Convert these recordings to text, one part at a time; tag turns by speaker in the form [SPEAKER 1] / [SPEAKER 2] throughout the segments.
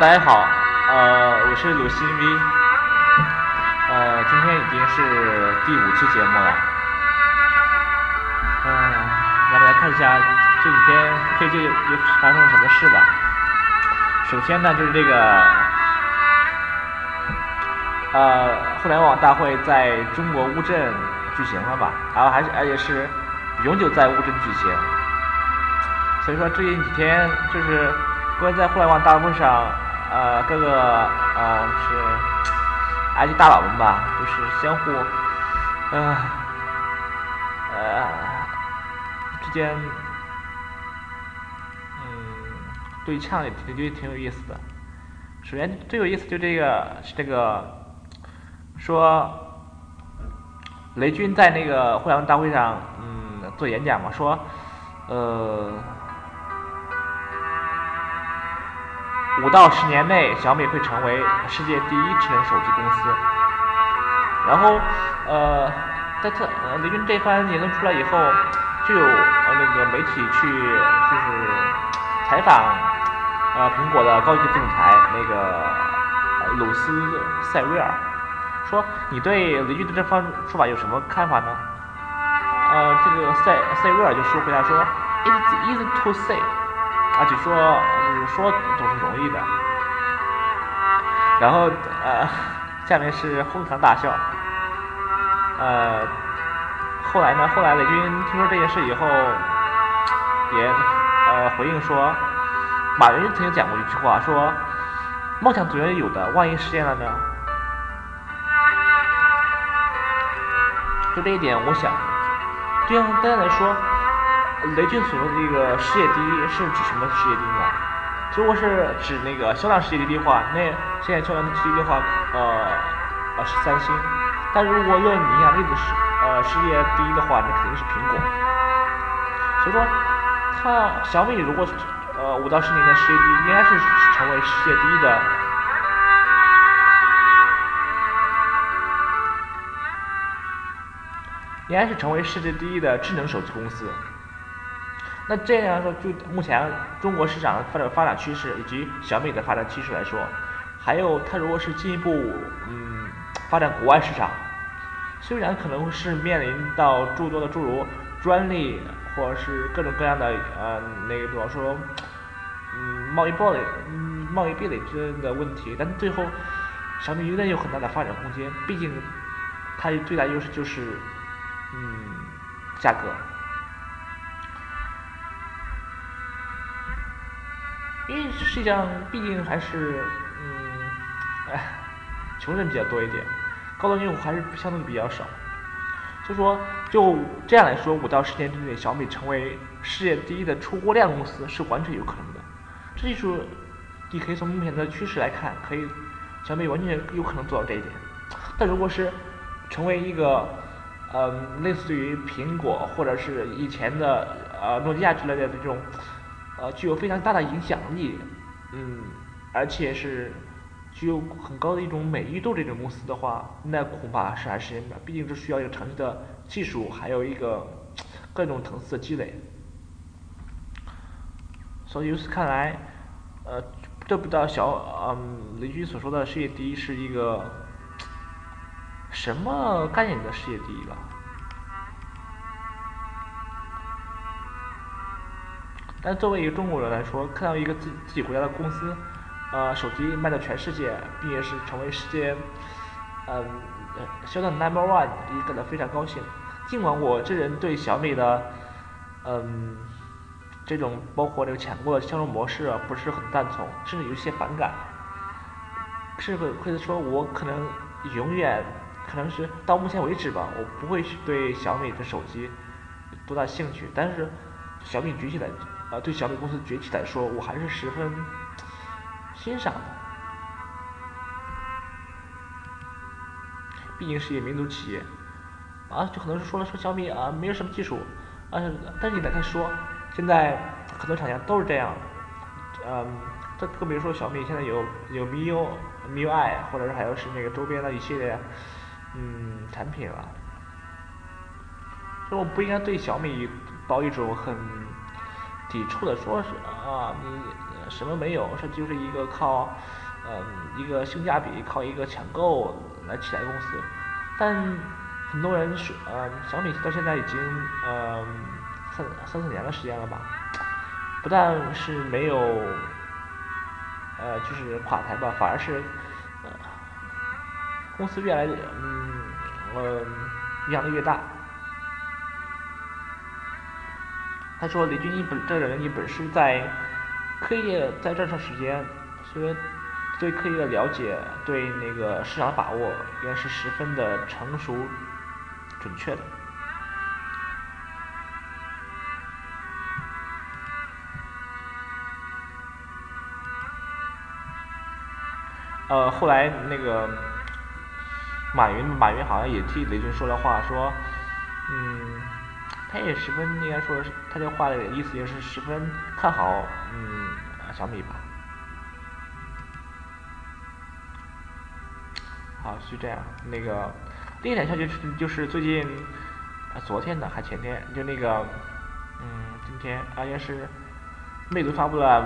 [SPEAKER 1] 大家好，呃，我是鲁西 V，呃，今天已经是第五期节目了，嗯、咱们来看一下这几天最近又发生了什么事吧。首先呢，就是这个，呃，互联网大会在中国乌镇举行了吧，然后还是而且是永久在乌镇举行。所以说最近几天就是关于在互联网大会上，呃，各个呃是 IT 大佬们吧，就是相互，呃，呃之间，嗯，对呛也挺就挺有意思的。首先最有意思就这个是这个说雷军在那个互联网大会上，嗯，做演讲嘛，说，呃。五到十年内，小米会成为世界第一智能手机公司。然后，呃，在他呃雷军这番言论出来以后，就有呃那个媒体去就是采访呃苹果的高级总裁那个呃鲁斯塞维尔，说你对雷军的这番说法有什么看法呢？呃，这个塞塞维尔就说回答说，It's easy to say。而且说，说总是容易的。然后呃，下面是哄堂大笑。呃，后来呢？后来雷军听说这件事以后，也呃回应说，马云曾经讲过一句话，说梦想总是有的，万一实现了呢？就这一点，我想，对大家来说。雷军所说的这个世界第一是指什么世界第一呢？如果是指那个销量世界第一的话，那现在销量世界第一的话，呃呃是三星。但如果论影响力的世呃世界第一的话，那肯定是苹果。所以说，它小米如果呃五到十年的世界第一，应该是成为世界第一的。应该是成为世界第一的智能手机公司。那这样说，就目前中国市场的发展发展趋势以及小米的发展趋势来说，还有它如果是进一步嗯发展国外市场，虽然可能是面临到诸多的诸如专利或者是各种各样的呃那个比方说嗯贸易壁垒嗯贸易壁垒之类的问题，但最后小米依然有很大的发展空间，毕竟它最大优势就是嗯价格。因为实际上，毕竟还是，嗯，哎，穷人比较多一点，高端用户还是相对比较少。所以说，就这样来说，五到十年之内，小米成为世界第一的出货量公司是完全有可能的。这就是你可以从目前的趋势来看，可以小米完全有可能做到这一点。但如果是成为一个，嗯，类似于苹果或者是以前的呃诺基亚之类的这种。呃，具有非常大的影响力，嗯，而且是具有很高的一种美誉度这种公司的话，那恐怕是还是，毕竟这需要一个长期的技术，还有一个各种层次的积累。所以由此看来，呃，这不知道小嗯雷军所说的世界第一是一个什么概念的世界第一了？但作为一个中国人来说，看到一个自自己国家的公司，呃，手机卖到全世界，并且是成为世界，嗯，销量 number one，也感到非常高兴。尽管我这人对小米的，嗯，这种包括这个抢购的销售模式，不是很赞同，甚至有一些反感。甚至会说，我可能永远，可能是到目前为止吧，我不会对小米的手机多大兴趣。但是小米举起来。呃，对小米公司崛起来说，我还是十分欣赏的。毕竟是一民族企业，啊，就可能是说了说小米啊，没有什么技术，啊，但是你来看说，现在很多厂家都是这样，嗯，这特别说小米现在有有 MIU MIUI，或者是还有是那个周边的一系列嗯产品了，所以我不应该对小米抱一种很。抵触的，说是啊，你什么没有，这就是一个靠，嗯，一个性价比，靠一个抢购来起来公司。但很多人说，呃，小米到现在已经，呃，三三四年的时间了吧，不但是没有，呃，就是垮台吧，反而是，呃，公司越来越，嗯，呃，养的越大。他说：“雷军一本这个人，一本是在科业在这段时间，所以对科业的了解，对那个市场的把握，应该是十分的成熟、准确的。”呃，后来那个马云，马云好像也替雷军说了话，说，嗯。他也十分应该说是，他这话的意思也是十分看好，嗯，小米吧。好，就这样。那个另一点消息是就是最近，啊昨天的还前天，就那个，嗯，今天啊，应该是魅族发布了，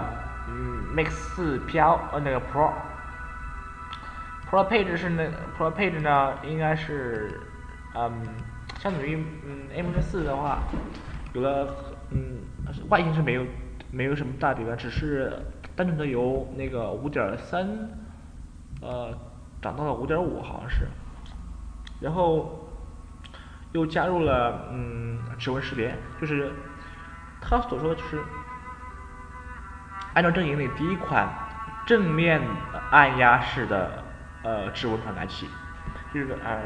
[SPEAKER 1] 嗯，Max 四 Pro 呃那个 Pro，Pro 配置是那 Pro 配置呢应该是，嗯。相当于，嗯，M 四的话，有了，嗯，外形是没有，没有什么大变只是单纯的由那个五点三，呃，涨到了五点五好像是，然后又加入了，嗯，指纹识别，就是他所说的就是，按照正营里第一款正面按压式的，呃，指纹传感器，就是呃，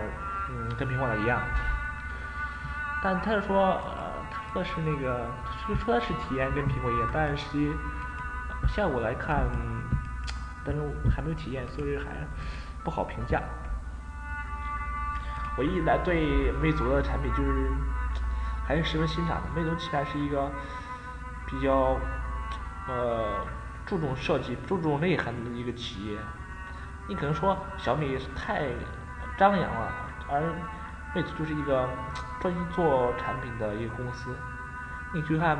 [SPEAKER 1] 嗯，跟苹果的一样。但他说，呃，他说的是那个，说说的是体验跟苹果一样，但实际效果来看，但是还没有体验，所以还不好评价。我一来对魅族的产品就是还是十分欣赏的，魅族起码是一个比较呃注重设计、注重内涵的一个企业。你可能说小米太张扬了，而魅族就是一个。专心做产品的一个公司，你去看，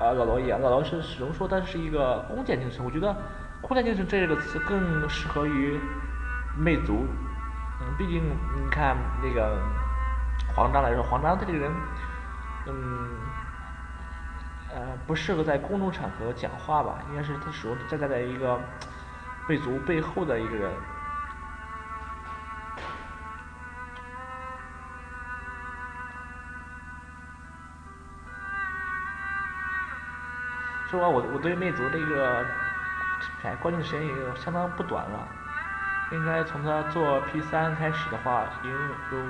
[SPEAKER 1] 啊老罗一样，老罗是始终说他是一个工匠精神，我觉得工匠精神这个词更适合于魅族，嗯，毕竟你看那个黄章来说，黄章他这个人，嗯，呃不适合在公众场合讲话吧，应该是他始终站在一个魅族背后的一个人。说我我对魅族这个哎关注时间也有相当不短了，应该从它做 P 三开始的话，已经有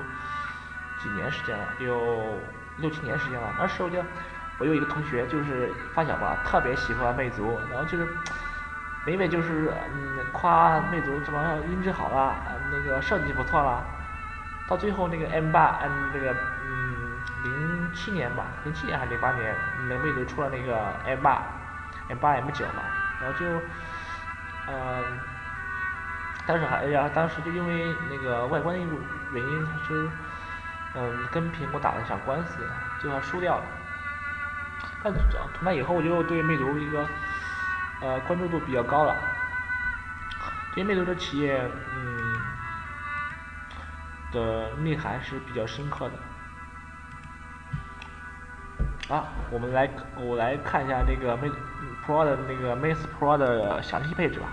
[SPEAKER 1] 几年时间了，有六七年时间了。那时候就我有一个同学就是发小吧，特别喜欢魅族，然后就是每每就是嗯夸魅族什么音质好了，那个设计不错了，到最后那个 M 八嗯那个。零七年吧，零七年还是零八年，那魅族出了那个 M 八、M 八、M 九嘛，然后就，嗯，当时还哎呀，当时就因为那个外观的原因，就嗯跟苹果打了一场官司，最后输掉了。但从那以后，我就对魅族一个呃关注度比较高了，对魅族的企业嗯的内涵是比较深刻的。啊，我们来，我来看一下这个 Mate Pro 的那个 Mate Pro 的详细配置吧。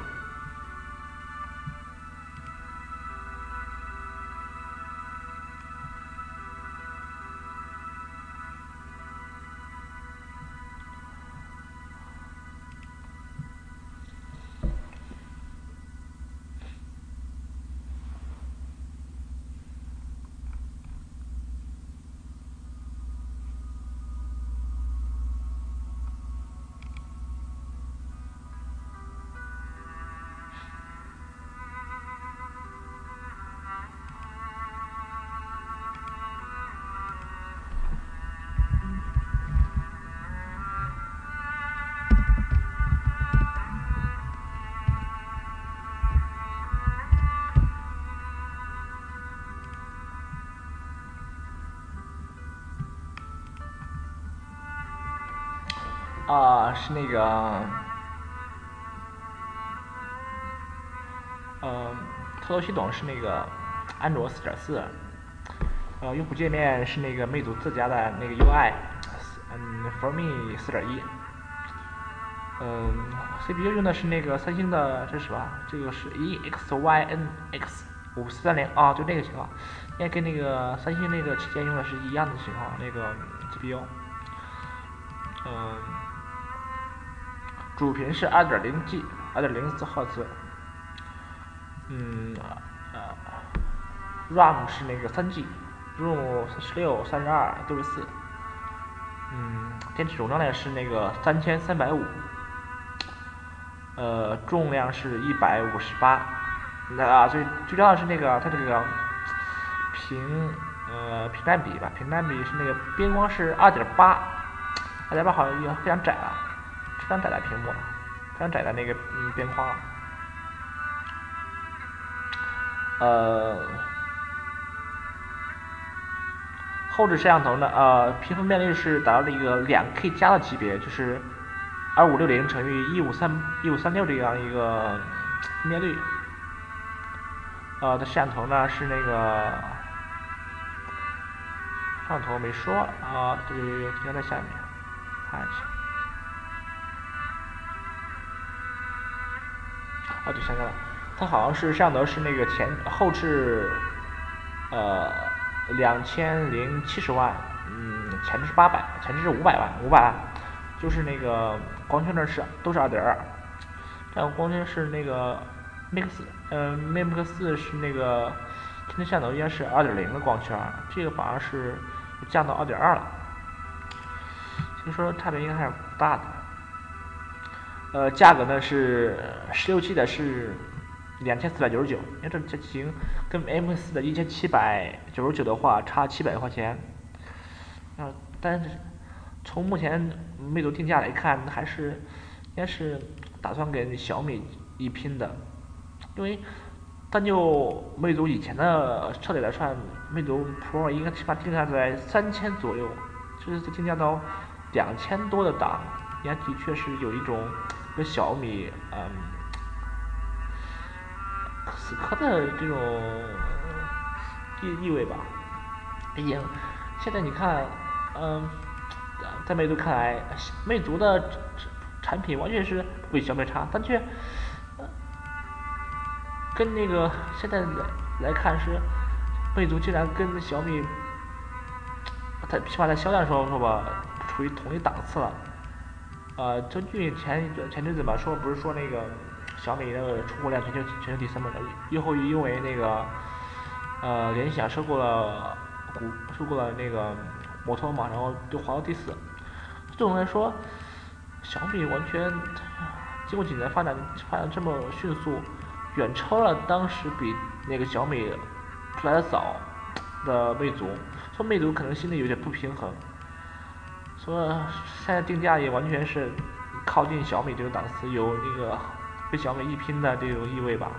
[SPEAKER 1] 啊是那个，嗯，操作系统是那个安卓四点四，呃，用户界面是那个魅族自家的那个 UI，嗯，ForMe 四点一，嗯，CPU 用的是那个三星的，这是什么？这个是 EXYNX 五四三零啊，就那个型号，应该跟那个三星那个旗舰用的是一样的型号，那个 CPU。嗯，主频是二点零 G，二点零四赫兹。嗯，呃，RAM 是那个三 G，ROM 十六、三十二、六十四。嗯，电池容量呢是那个三千三百五，呃，重量是一百五十八。那啊，最最重要的是那个它这个屏，呃，屏占比吧，屏占比是那个边框是二点八。二点八好像也非常窄了，非常窄的屏幕，非常窄的那个嗯边框。呃，后置摄像头呢，呃，屏分辨率是达到了一个两 K 加的级别，就是二五六零乘以一五三一五三六这样一个分辨率。呃，的摄像头呢是那个摄像头没说啊，对对对，应该在下面。看一下，哦对，想起来了，它好像是摄像头是那个前后置，呃，两千零七十万，嗯，前置是八百，前置是五百万，五百万，就是那个光圈那是都是二点二，但光圈是那个 Mix，呃，Mix 四是那个前置摄像头应该是二点零的光圈，这个反而是降到二点二了。所以说差别应该还是不大的，呃，价格呢是十六 G 的是两千四百九十九，因为这这机型跟 M 四的一千七百九十九的话差七百块钱，啊，但是从目前魅族定价来看，还是应该是打算跟小米一拼的，因为单就魅族以前的车里来算，魅族 Pro 应该起码定价在三千左右，就是定价到。两千多的档，也的确是有一种跟小米嗯死磕的这种意意味吧。毕竟现在你看，嗯，在魅族看来，魅族的产品完全是不比小米差，但却跟那个现在来来看是，魅族竟然跟小米，在起码在销量上说吧。处于同一档次了，呃，根据前前阵子吧说，不是说那个小米那个出货量全球全球第三嘛，以后因为那个呃联想收购了股收购了那个摩托嘛，然后就滑到第四。总的来说，小米完全经过几年发展发展这么迅速，远超了当时比那个小米出来的早的魅族，说魅族可能心里有点不平衡。说现在定价也完全是靠近小米这个档次，有那个跟小米一拼的这种意味吧。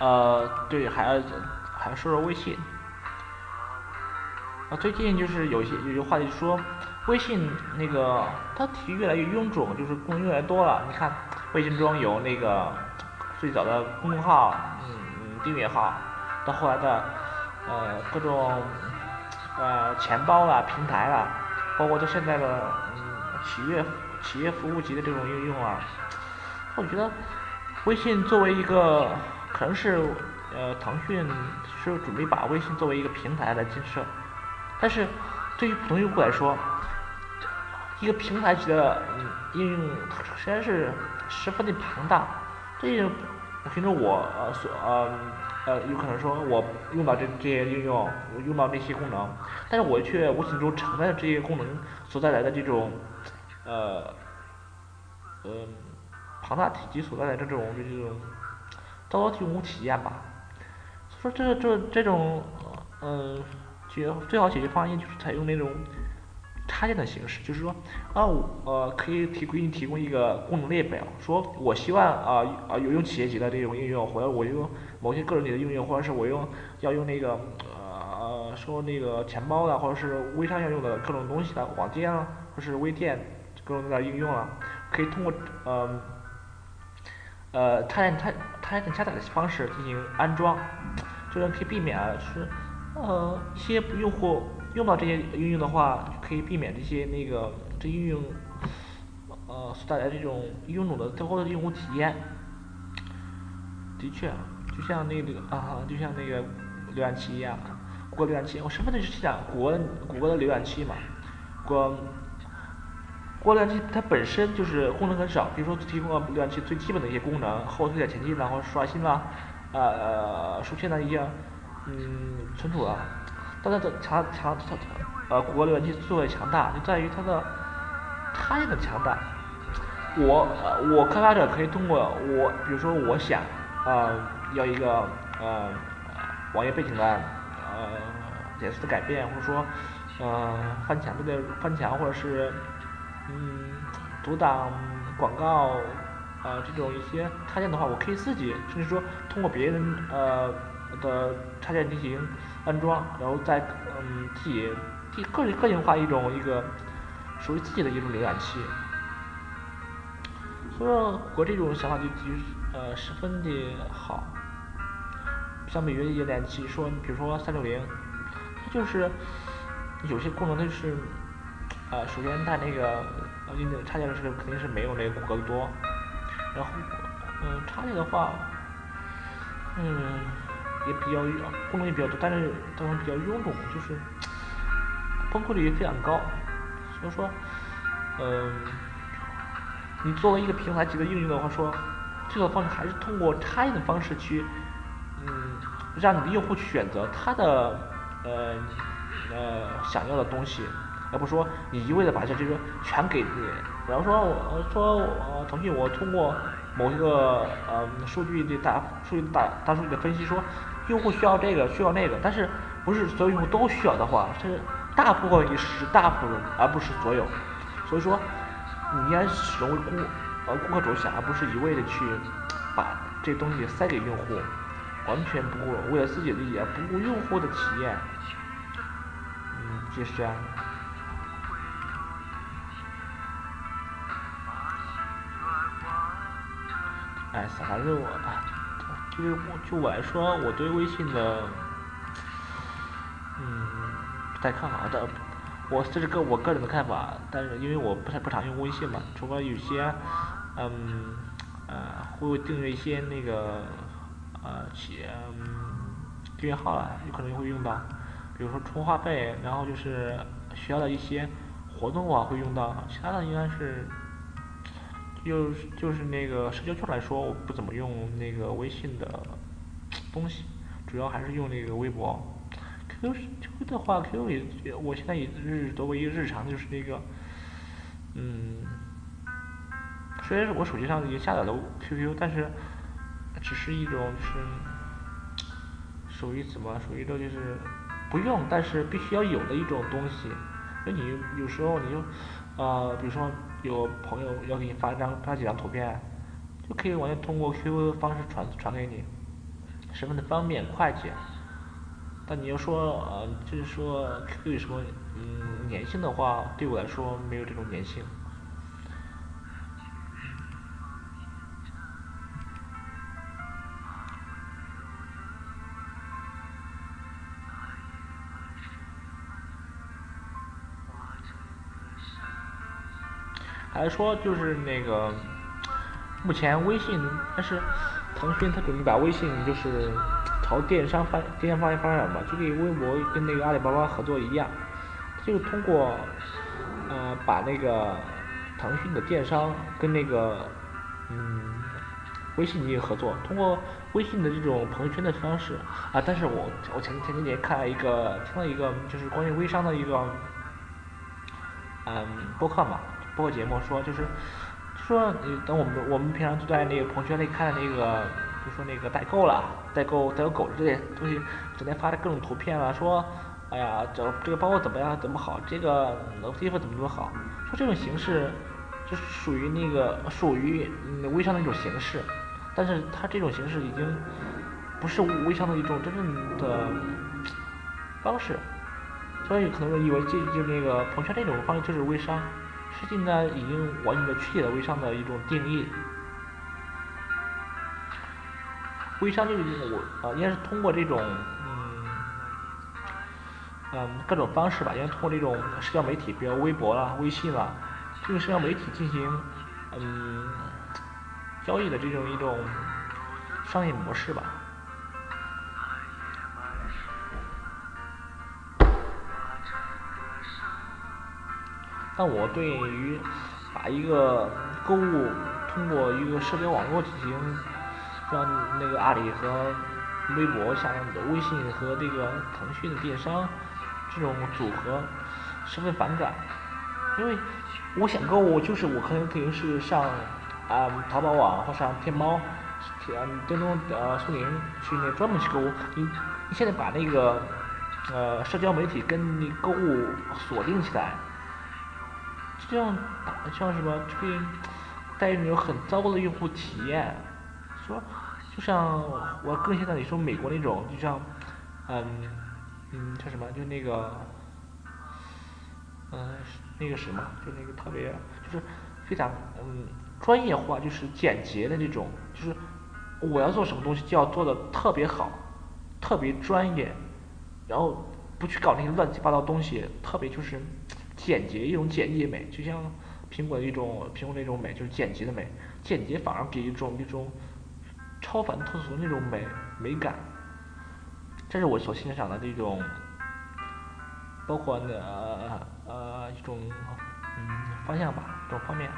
[SPEAKER 1] 呃，对，还要还要说说微信。啊，最近就是有些有些话题说，微信那个它体越来越臃肿，就是功能越来越多了。你看，微信中有那个最早的公众号，嗯嗯，订阅号，到后来的呃各种呃钱包啦、平台啦，包括到现在的嗯企业企业服务级的这种应用啊，我觉得微信作为一个可能是呃腾讯是准备把微信作为一个平台来建设。但是，对于普通用户来说，一个平台级的应用实在是十分的庞大。这种，比如说我呃所呃呃有可能说我用到这这些应用，我用到那些功能，但是我却无形中承担了这些功能所带来的这种呃呃庞大体积所带来的这种这种糟糕的用户体验吧。所以说，这这这种嗯。解最好解决方案就是采用那种插件的形式，就是说啊，呃，可以提给你提供一个功能列表，说我希望啊啊有用企业级的这种应用，或者我用某些个人级的应用，或者是我用要用那个呃说那个钱包的，或者是微商要用的各种东西的网店啊，或是微店各种的应用啊，可以通过呃呃插件插插件加载的方式进行安装，这样可以避免是。呃，一些用户用到这些应用的话，可以避免这些那个这应用呃所带来这种臃肿的最后的用户体验。的确，就像那个啊，就像那个浏览器一样，谷歌浏览器，我十分的是讲谷歌谷歌的浏览器嘛，谷谷歌浏览器它本身就是功能很少，比如说提供了浏览器最基本的一些功能，后推的前进啦，或者刷新啦，呃，书签的一些。嗯，存储了，但它的强强强呃，谷歌浏览器之所以强大，就在于它的插件的强大。我呃，我开发者可以通过我，比如说我想呃要一个呃网页背景的呃颜色的改变，或者说呃翻墙对不对？翻墙或者是嗯阻挡广告啊这种一些插件的话，我可以自己甚至说通过别人呃。的插件进行安装，然后再嗯自己个人个性化一种一个属于自己的一种浏览器。所以说我这种想法就就呃十分的好。相比于一些浏览器，说比如说三六零，它就是有些功能它就是呃首先它那个呃插件是肯定是没有那个谷歌多，然后嗯插件的话嗯。也比较功能也比较多，但是当中比较臃肿，就是崩溃率也非常高。所以说，嗯，你作为一个平台级的应用的话，说最好的方式还是通过插件的方式去，嗯，让你的用户选择他的呃呃想要的东西，而不说你一味的把这就是全给你。比方说，我说我腾讯，我通过某一个呃数据的大数据大大数据的分析说。用户需要这个，需要那个，但是不是所有用户都需要的话，是大部分是大部分，而不是所有。所以说，你应该始终为顾呃顾客着想，而不是一味的去把这东西塞给用户，完全不顾为了自己的利益，不顾用户的体验。嗯，就是这样。哎，反正我。就是就我来说，我对微信的，嗯，不太看好的。我这是个我个人的看法，但是因为我不太不常用微信嘛，除了有些，嗯，呃，会订阅一些那个，呃，企业订阅号啊，有可能会用到，比如说充话费，然后就是学校的一些活动啊会用到，其他的应该是。就就是那个社交圈来说，我不怎么用那个微信的东西，主要还是用那个微博。QQ QQ 的话，QQ 也我现在也日作为一个日常就是那个，嗯，虽然我手机上已经下载了 QQ，但是只是一种就是属于怎么属于一种就是不用，但是必须要有的一种东西。那你有时候你就呃，比如说。有朋友要给你发张发几张图片，就可以完全通过 QQ 的方式传传给你。十分的方便快捷。但你要说呃，就是说 QQ 有什么嗯粘性的话，对我来说没有这种粘性。来说就是那个，目前微信，但是腾讯它准备把微信就是朝电商发电商方向发展嘛，就跟微博跟那个阿里巴巴合作一样，就通过呃把那个腾讯的电商跟那个嗯微信进行合作，通过微信的这种朋友圈的方式啊，但是我我前前几年看了一个听了一个就是关于微商的一个嗯播客嘛。播节目说就是，说你等我们我们平常就在那个朋友圈里看那个，就说那个代购了，代购代购狗这些东西，整天发的各种图片了，说，哎呀，这这个包怎么样怎么好，这个衣服怎么怎么好，说这种形式，就是属于那个属于微商的一种形式，但是它这种形式已经不是微商的一种真正的方式，所以可能以为这就那个朋友圈这种方式就是微商。实际呢，已经完全的确立了微商的一种定义。微商就是我啊，应该是通过这种嗯嗯各种方式吧，应该通过这种社交媒体，比如微博啦、微信啦，这种社交媒体进行嗯交易的这种一种商业模式吧。但我对于把一个购物通过一个社交网络进行，像那个阿里和微博，像微信和这个腾讯的电商这种组合，十分反感。因为我想购物，就是我可能肯定是上啊淘宝网或上天猫，嗯，京东呃苏宁去那专门去购物。你你现在把那个呃社交媒体跟那购物锁定起来。这样打像什么就会带一种很糟糕的用户体验，说就像我更现在你说美国那种，就像嗯嗯叫什么就那个嗯那个什么就那个特别就是非常嗯专业化就是简洁的那种，就是我要做什么东西就要做的特别好，特别专业，然后不去搞那些乱七八糟东西，特别就是。简洁一种简洁美，就像苹果的一种苹果那种美，就是简洁的美。简洁反而给一种一种超凡脱俗的那种美美感。这是我所欣赏的这种，包括呃呃一种嗯方向吧，这种方面。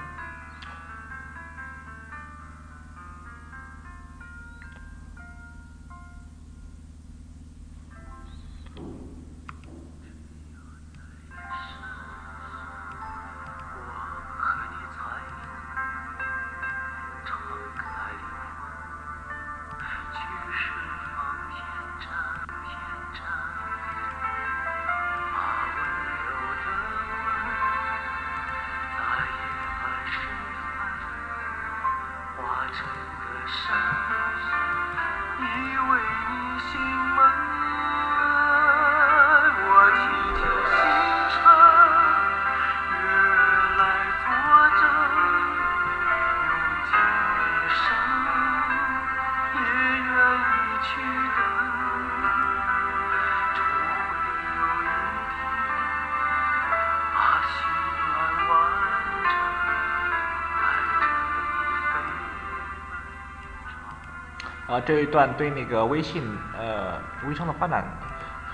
[SPEAKER 1] 这一段对那个微信呃微商的发展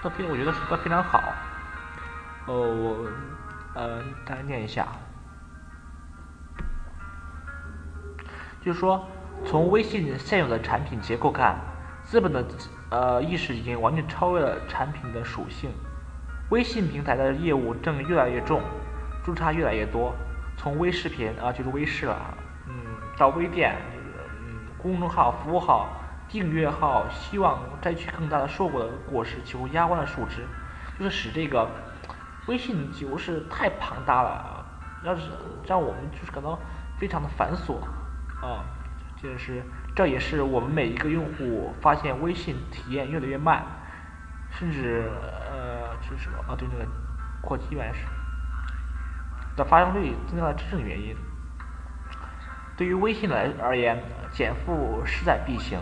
[SPEAKER 1] 说的非，我觉得说的非常好。哦，我呃大概念一下，就是说从微信现有的产品结构看，资本的呃意识已经完全超越了产品的属性。微信平台的业务正越来越重，注差越来越多。从微视频啊就是微视了，嗯，到微店，嗯，公众号、服务号。订阅号希望摘取更大的硕果的果实，几乎压弯了树枝，就是使这个微信几乎是太庞大了，让是让我们就是感到非常的繁琐啊，这是这也是我们每一个用户发现微信体验越来越慢，甚至呃这是什么？啊对，那个扩机原始的发生率增加的真正原因。对于微信来而言，减负势在必行。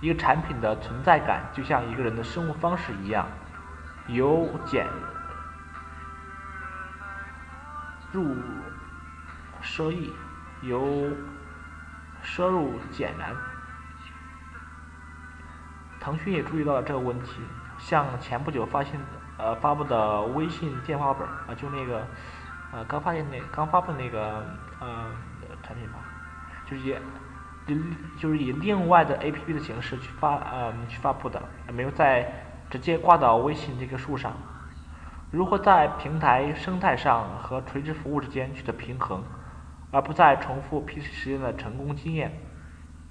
[SPEAKER 1] 一个产品的存在感就像一个人的生活方式一样，由俭入奢易，由奢入俭难。腾讯也注意到了这个问题，像前不久发现呃发布的微信电话本啊，就那个呃刚发现那刚发布那个呃产品吧。就是也就是以另外的 A P P 的形式去发，呃，去发布的，没有在直接挂到微信这个树上。如何在平台生态上和垂直服务之间取得平衡，而不再重复 P C 时间的成功经验，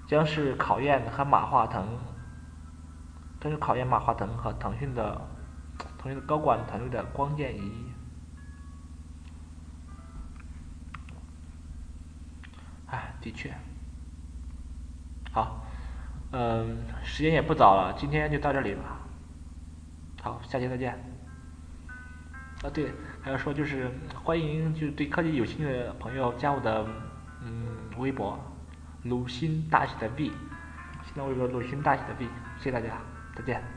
[SPEAKER 1] 将是考验和马化腾，将是考验马化腾和腾讯的，腾讯的高管团队的关键一役。哎，的确，好，嗯，时间也不早了，今天就到这里吧。好，下期再见。啊，对，还要说就是欢迎就是对科技有兴趣的朋友加我的嗯微博，鲁新大写的 V，新浪微博鲁新大写的 B，谢谢大家，再见。